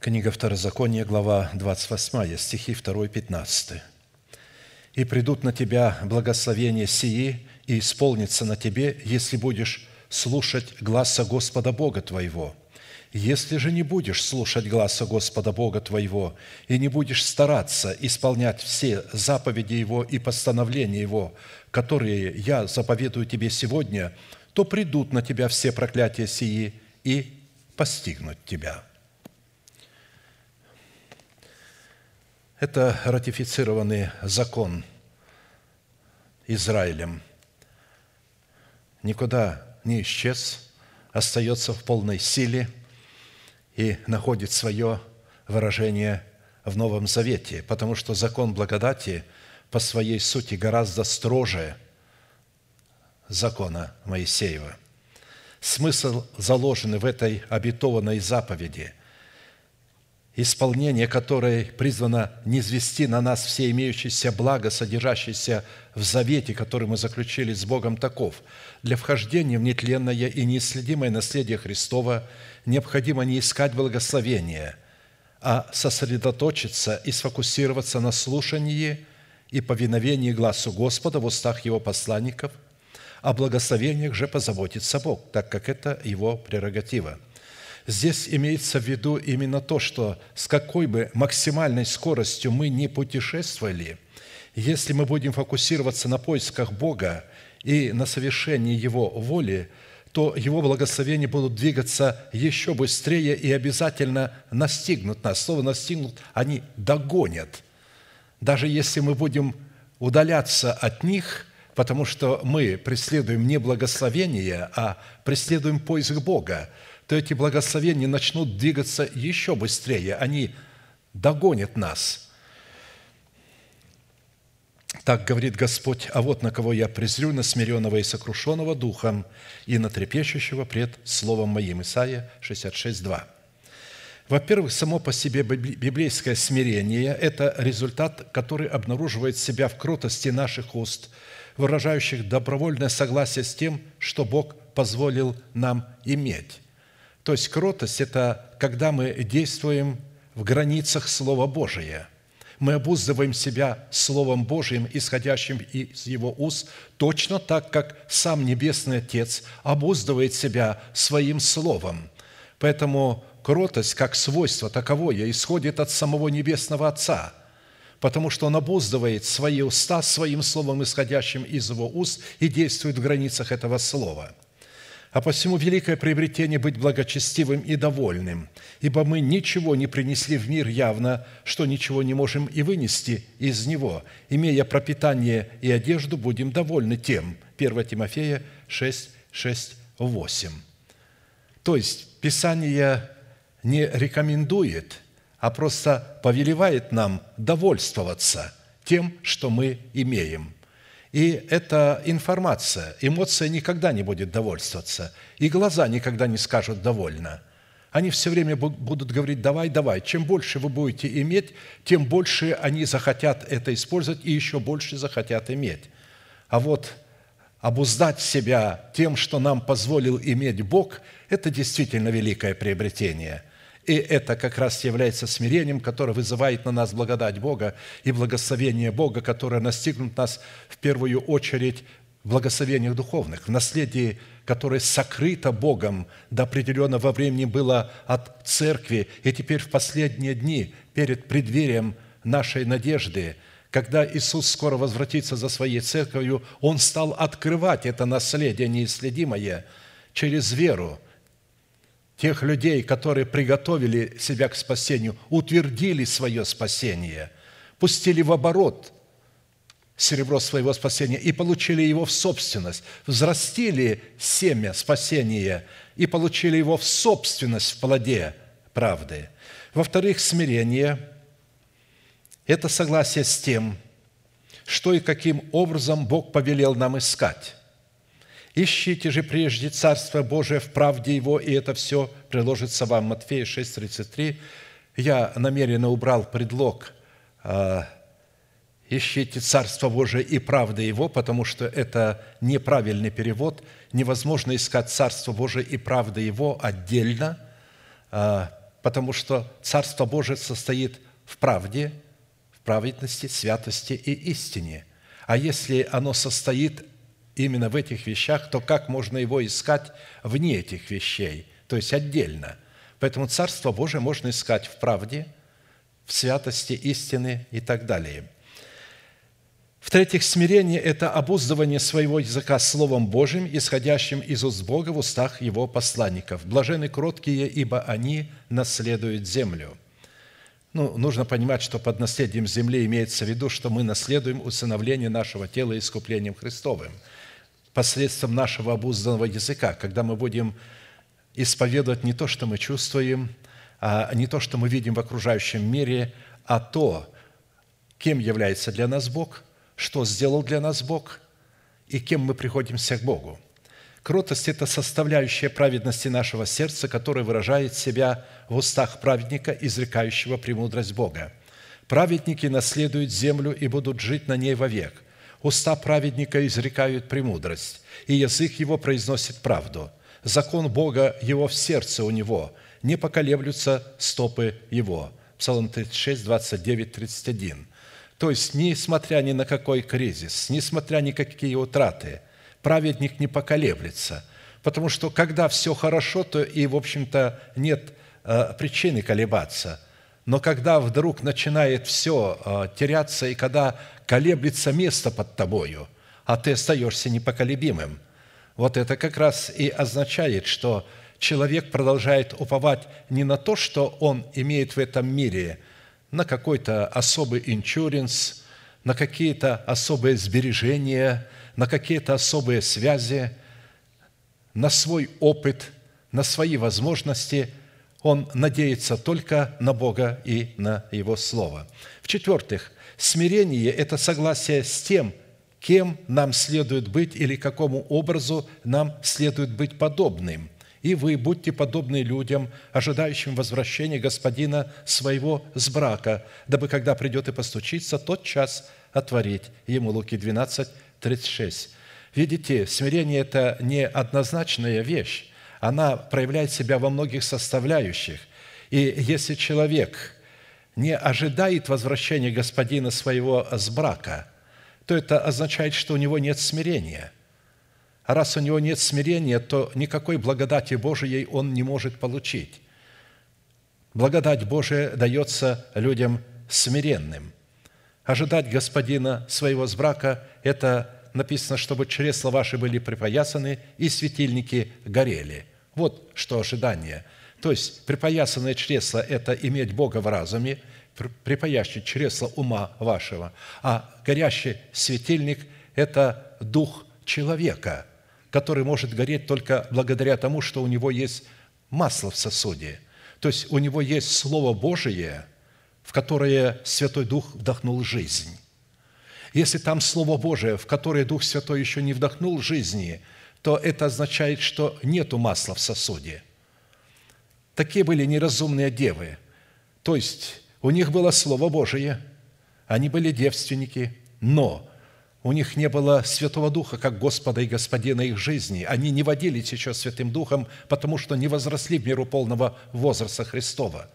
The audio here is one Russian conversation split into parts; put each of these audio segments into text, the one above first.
Книга Второзакония, глава 28, стихи 2 15. «И придут на тебя благословения сии, и исполнится на тебе, если будешь слушать гласа Господа Бога твоего. Если же не будешь слушать гласа Господа Бога твоего и не будешь стараться исполнять все заповеди Его и постановления Его, которые я заповедую тебе сегодня, то придут на тебя все проклятия сии и постигнут тебя». Это ратифицированный закон Израилем. Никуда не исчез, остается в полной силе и находит свое выражение в Новом Завете, потому что закон благодати по своей сути гораздо строже закона Моисеева. Смысл заложенный в этой обетованной заповеди – исполнение которой призвано низвести на нас все имеющиеся блага, содержащиеся в завете, который мы заключили с Богом, таков. Для вхождения в нетленное и неисследимое наследие Христова необходимо не искать благословения, а сосредоточиться и сфокусироваться на слушании и повиновении глазу Господа в устах Его посланников, о благословениях же позаботится Бог, так как это Его прерогатива – Здесь имеется в виду именно то, что с какой бы максимальной скоростью мы не путешествовали, если мы будем фокусироваться на поисках Бога и на совершении Его воли, то Его благословения будут двигаться еще быстрее и обязательно настигнут нас. Слово «настигнут» они догонят. Даже если мы будем удаляться от них, потому что мы преследуем не благословение, а преследуем поиск Бога – то эти благословения начнут двигаться еще быстрее. Они догонят нас. Так говорит Господь, а вот на кого я презрю, на смиренного и сокрушенного духом, и на трепещущего пред Словом Моим. Исайя 66, 2. Во-первых, само по себе библейское смирение – это результат, который обнаруживает себя в кротости наших уст, выражающих добровольное согласие с тем, что Бог позволил нам иметь. То есть кротость – это когда мы действуем в границах Слова Божия. Мы обуздываем себя Словом Божиим, исходящим из Его уст, точно так, как сам Небесный Отец обуздывает себя Своим Словом. Поэтому кротость, как свойство таковое, исходит от самого Небесного Отца – потому что Он обуздывает свои уста своим словом, исходящим из Его уст, и действует в границах этого слова – а посему великое приобретение быть благочестивым и довольным, ибо мы ничего не принесли в мир явно, что ничего не можем и вынести из него. Имея пропитание и одежду, будем довольны тем». 1 Тимофея 6, 6, 8. То есть Писание не рекомендует, а просто повелевает нам довольствоваться тем, что мы имеем – и это информация. Эмоция никогда не будет довольствоваться. И глаза никогда не скажут «довольно». Они все время будут говорить «давай, давай». Чем больше вы будете иметь, тем больше они захотят это использовать и еще больше захотят иметь. А вот обуздать себя тем, что нам позволил иметь Бог, это действительно великое приобретение – и это как раз является смирением, которое вызывает на нас благодать Бога и благословение Бога, которое настигнут нас в первую очередь в благословениях духовных, в наследии, которое сокрыто Богом до определенного времени было от церкви, и теперь в последние дни, перед преддверием нашей надежды, когда Иисус скоро возвратится за своей церковью, Он стал открывать это наследие неисследимое через веру – тех людей, которые приготовили себя к спасению, утвердили свое спасение, пустили в оборот серебро своего спасения и получили его в собственность, взрастили семя спасения и получили его в собственность в плоде правды. Во-вторых, смирение – это согласие с тем, что и каким образом Бог повелел нам искать. Ищите же прежде Царство Божие в правде Его, и это все приложится вам. Матфея 6,33. Я намеренно убрал предлог а, «Ищите Царство Божие и правды Его», потому что это неправильный перевод. Невозможно искать Царство Божие и правды Его отдельно, а, потому что Царство Божие состоит в правде, в праведности, святости и истине. А если оно состоит именно в этих вещах, то как можно его искать вне этих вещей, то есть отдельно? Поэтому Царство Божие можно искать в правде, в святости, истины и так далее – в-третьих, смирение – это обуздывание своего языка Словом Божьим, исходящим из уст Бога в устах Его посланников. Блажены кроткие, ибо они наследуют землю. Ну, нужно понимать, что под наследием земли имеется в виду, что мы наследуем усыновление нашего тела искуплением Христовым посредством нашего обузданного языка, когда мы будем исповедовать не то, что мы чувствуем, а не то, что мы видим в окружающем мире, а то, кем является для нас Бог – что сделал для нас Бог и кем мы приходимся к Богу. Кротость – это составляющая праведности нашего сердца, которая выражает себя в устах праведника, изрекающего премудрость Бога. Праведники наследуют землю и будут жить на ней вовек. Уста праведника изрекают премудрость, и язык его произносит правду. Закон Бога его в сердце у него, не поколеблются стопы его. Псалом 36, 29, 31. То есть, несмотря ни на какой кризис, несмотря ни какие утраты, праведник не поколеблется. Потому что когда все хорошо, то и, в общем-то, нет э, причины колебаться. Но когда вдруг начинает все э, теряться, и когда колеблется место под тобою, а ты остаешься непоколебимым, вот это как раз и означает, что человек продолжает уповать не на то, что он имеет в этом мире – на какой-то особый иншуренс, на какие-то особые сбережения, на какие-то особые связи, на свой опыт, на свои возможности. Он надеется только на Бога и на Его Слово. В-четвертых, смирение – это согласие с тем, кем нам следует быть или какому образу нам следует быть подобным – и вы будьте подобны людям, ожидающим возвращения Господина своего с брака, дабы, когда придет и постучится, тот час отворить ему». Луки 12, 36. Видите, смирение – это не однозначная вещь. Она проявляет себя во многих составляющих. И если человек не ожидает возвращения Господина своего с брака, то это означает, что у него нет смирения – а раз у него нет смирения, то никакой благодати Божией он не может получить. Благодать Божия дается людям смиренным. Ожидать Господина своего с брака – это написано, чтобы чресла ваши были припоясаны и светильники горели. Вот что ожидание. То есть припоясанное чресло – это иметь Бога в разуме, припаящий чресло ума вашего, а горящий светильник – это дух человека – который может гореть только благодаря тому, что у него есть масло в сосуде. То есть у него есть Слово Божие, в которое Святой Дух вдохнул жизнь. Если там Слово Божие, в которое Дух Святой еще не вдохнул жизни, то это означает, что нету масла в сосуде. Такие были неразумные девы. То есть у них было Слово Божие, они были девственники, но у них не было Святого Духа, как Господа и Господина их жизни. Они не водились еще Святым Духом, потому что не возросли в меру полного возраста Христова.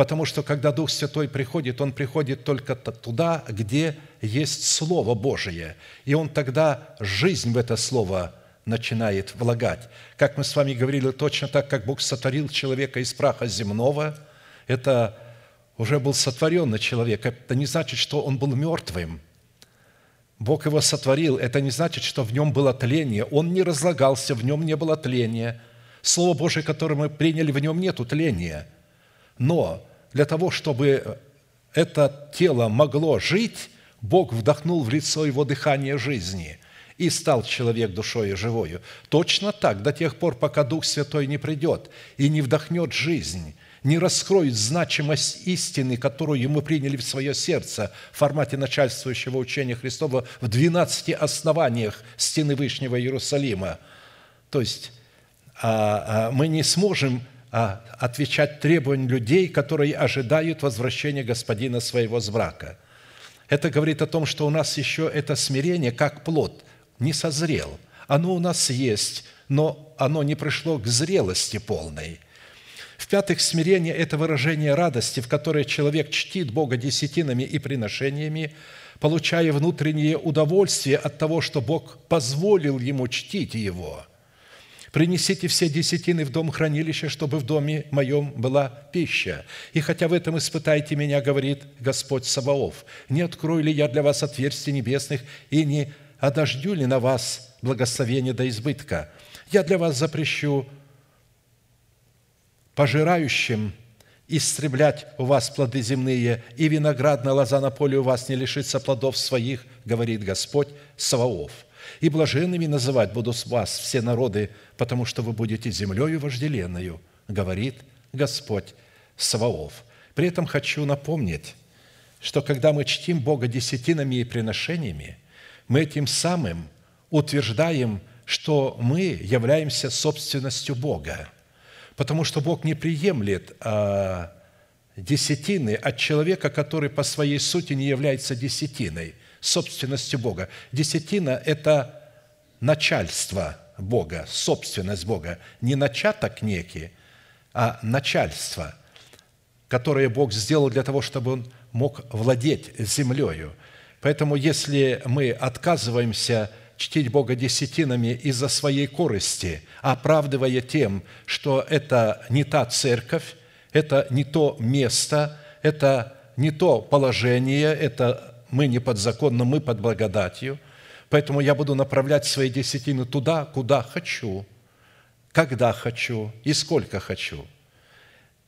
Потому что, когда Дух Святой приходит, Он приходит только туда, где есть Слово Божие. И Он тогда жизнь в это Слово начинает влагать. Как мы с вами говорили, точно так, как Бог сотворил человека из праха земного, это уже был сотворенный человек. Это не значит, что он был мертвым – Бог его сотворил, это не значит, что в нем было тление. Он не разлагался, в нем не было тления. Слово Божие, которое мы приняли, в нем нету тления. Но для того, чтобы это тело могло жить, Бог вдохнул в лицо его дыхание жизни – и стал человек душою живою. Точно так, до тех пор, пока Дух Святой не придет и не вдохнет жизнь, не раскроет значимость истины, которую мы приняли в свое сердце в формате начальствующего учения Христова в 12 основаниях стены Вышнего Иерусалима. То есть а, а, мы не сможем отвечать требованиям людей, которые ожидают возвращения Господина своего с брака. Это говорит о том, что у нас еще это смирение, как плод, не созрел. Оно у нас есть, но оно не пришло к зрелости полной – В-пятых, смирение – это выражение радости, в которой человек чтит Бога десятинами и приношениями, получая внутреннее удовольствие от того, что Бог позволил ему чтить Его. «Принесите все десятины в дом хранилища, чтобы в доме моем была пища. И хотя в этом испытайте меня, говорит Господь Саваоф, не открою ли я для вас отверстий небесных и не одождю ли на вас благословение до избытка? Я для вас запрещу пожирающим истреблять у вас плоды земные, и виноградная лоза на поле у вас не лишится плодов своих, говорит Господь Саваоф. И блаженными называть буду с вас все народы, потому что вы будете землею вожделенную, говорит Господь Саваоф. При этом хочу напомнить, что когда мы чтим Бога десятинами и приношениями, мы этим самым утверждаем, что мы являемся собственностью Бога – потому что Бог не приемлет а, десятины от человека, который по своей сути не является десятиной, собственностью Бога. Десятина – это начальство Бога, собственность Бога, не начаток некий, а начальство, которое Бог сделал для того, чтобы Он мог владеть землею. Поэтому, если мы отказываемся чтить Бога десятинами из-за своей корысти, оправдывая тем, что это не та церковь, это не то место, это не то положение, это мы не под законом, мы под благодатью. Поэтому я буду направлять свои десятины туда, куда хочу, когда хочу и сколько хочу.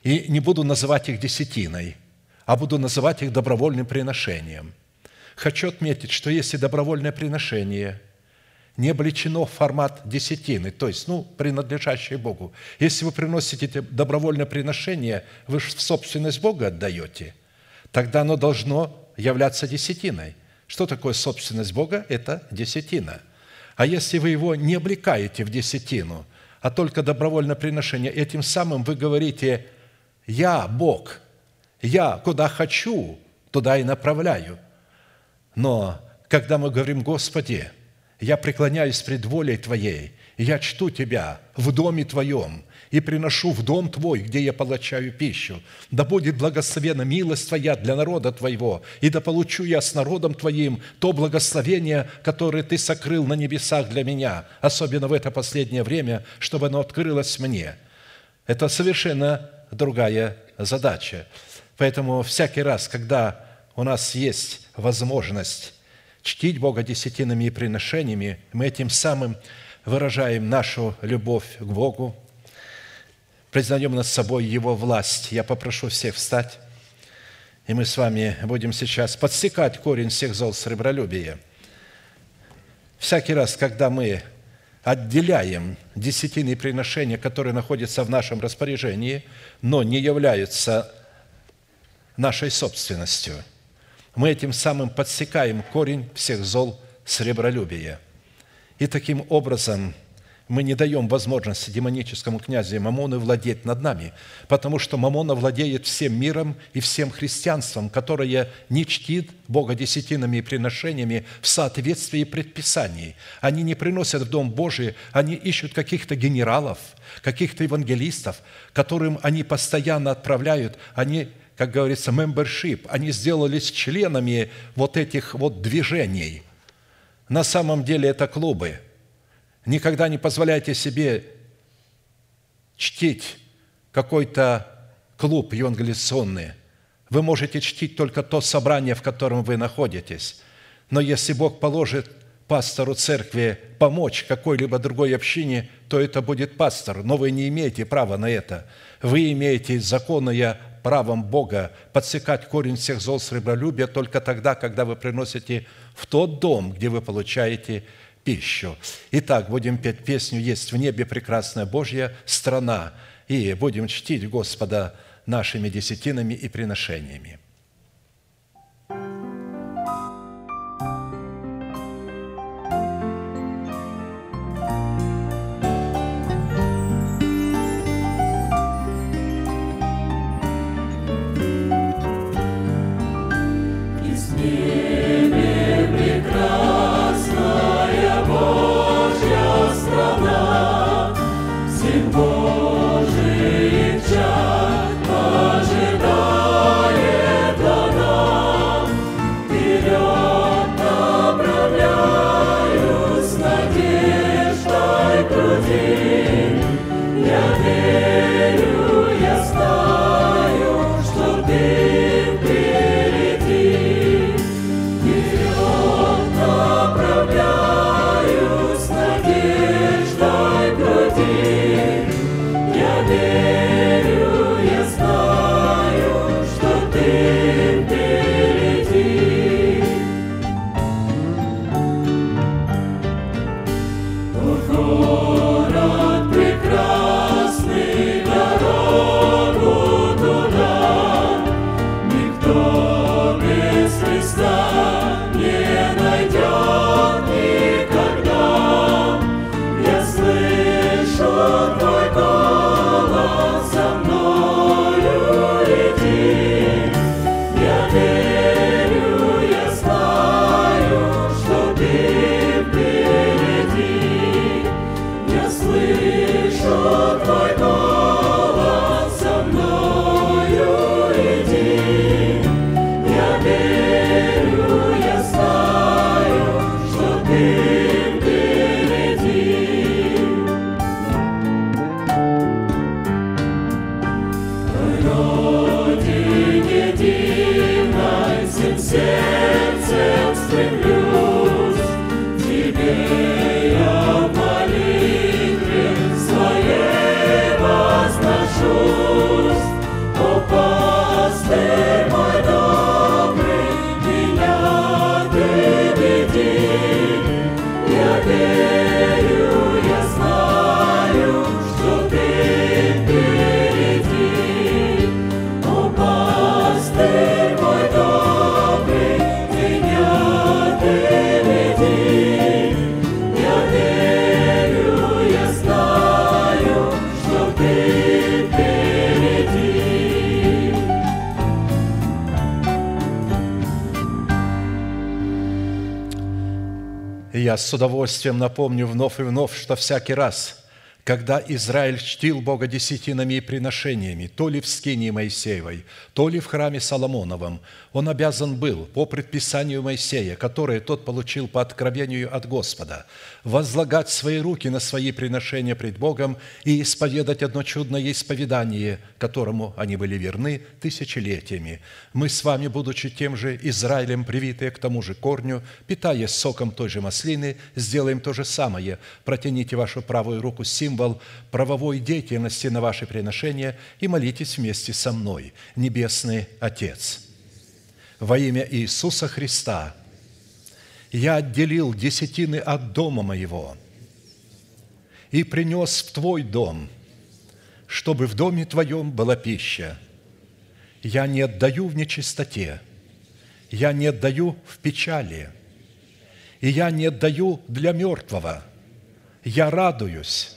И не буду называть их десятиной, а буду называть их добровольным приношением. Хочу отметить, что если добровольное приношение – не облечено в формат десятины, то есть, ну, принадлежащее Богу. Если вы приносите добровольное приношение, вы же в собственность Бога отдаете, тогда оно должно являться десятиной. Что такое собственность Бога? Это десятина. А если вы его не облекаете в десятину, а только добровольное приношение, этим самым вы говорите «Я Бог, я куда хочу, туда и направляю». Но когда мы говорим «Господи», я преклоняюсь пред волей Твоей, я чту Тебя в доме Твоем, и приношу в дом Твой, где я получаю пищу. Да будет благословена милость Твоя для народа Твоего, и да получу я с народом Твоим то благословение, которое Ты сокрыл на небесах для меня, особенно в это последнее время, чтобы оно открылось мне. Это совершенно другая задача. Поэтому всякий раз, когда у нас есть возможность чтить Бога десятинами и приношениями, мы этим самым выражаем нашу любовь к Богу, признаем над собой Его власть. Я попрошу всех встать, и мы с вами будем сейчас подсекать корень всех зол сребролюбия. Всякий раз, когда мы отделяем десятины приношения, которые находятся в нашем распоряжении, но не являются нашей собственностью – мы этим самым подсекаем корень всех зол сребролюбия. И таким образом мы не даем возможности демоническому князю Мамону владеть над нами, потому что Мамона владеет всем миром и всем христианством, которое не чтит Бога десятинами и приношениями в соответствии предписаний. Они не приносят в Дом Божий, они ищут каких-то генералов, каких-то евангелистов, которым они постоянно отправляют, они как говорится, membership, они сделались членами вот этих вот движений. На самом деле это клубы. Никогда не позволяйте себе чтить какой-то клуб евангелиционный. Вы можете чтить только то собрание, в котором вы находитесь. Но если Бог положит пастору церкви помочь какой-либо другой общине, то это будет пастор, но вы не имеете права на это. Вы имеете законное правом Бога подсекать корень всех зол сребролюбия только тогда, когда вы приносите в тот дом, где вы получаете пищу. Итак, будем петь песню «Есть в небе прекрасная Божья страна» и будем чтить Господа нашими десятинами и приношениями. С удовольствием напомню вновь и вновь, что всякий раз – когда Израиль чтил Бога десятинами и приношениями, то ли в скинии Моисеевой, то ли в храме Соломоновом, он обязан был по предписанию Моисея, которое тот получил по откровению от Господа, возлагать свои руки на свои приношения пред Богом и исповедать одно чудное исповедание, которому они были верны тысячелетиями. Мы с вами, будучи тем же Израилем, привитые к тому же корню, питаясь соком той же маслины, сделаем то же самое. Протяните вашу правую руку сим символ правовой деятельности на ваши приношения и молитесь вместе со мной, Небесный Отец. Во имя Иисуса Христа я отделил десятины от дома моего и принес в Твой дом, чтобы в доме Твоем была пища. Я не отдаю в нечистоте, я не отдаю в печали, и я не отдаю для мертвого. Я радуюсь,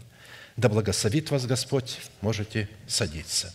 Да благословит вас Господь. Можете садиться.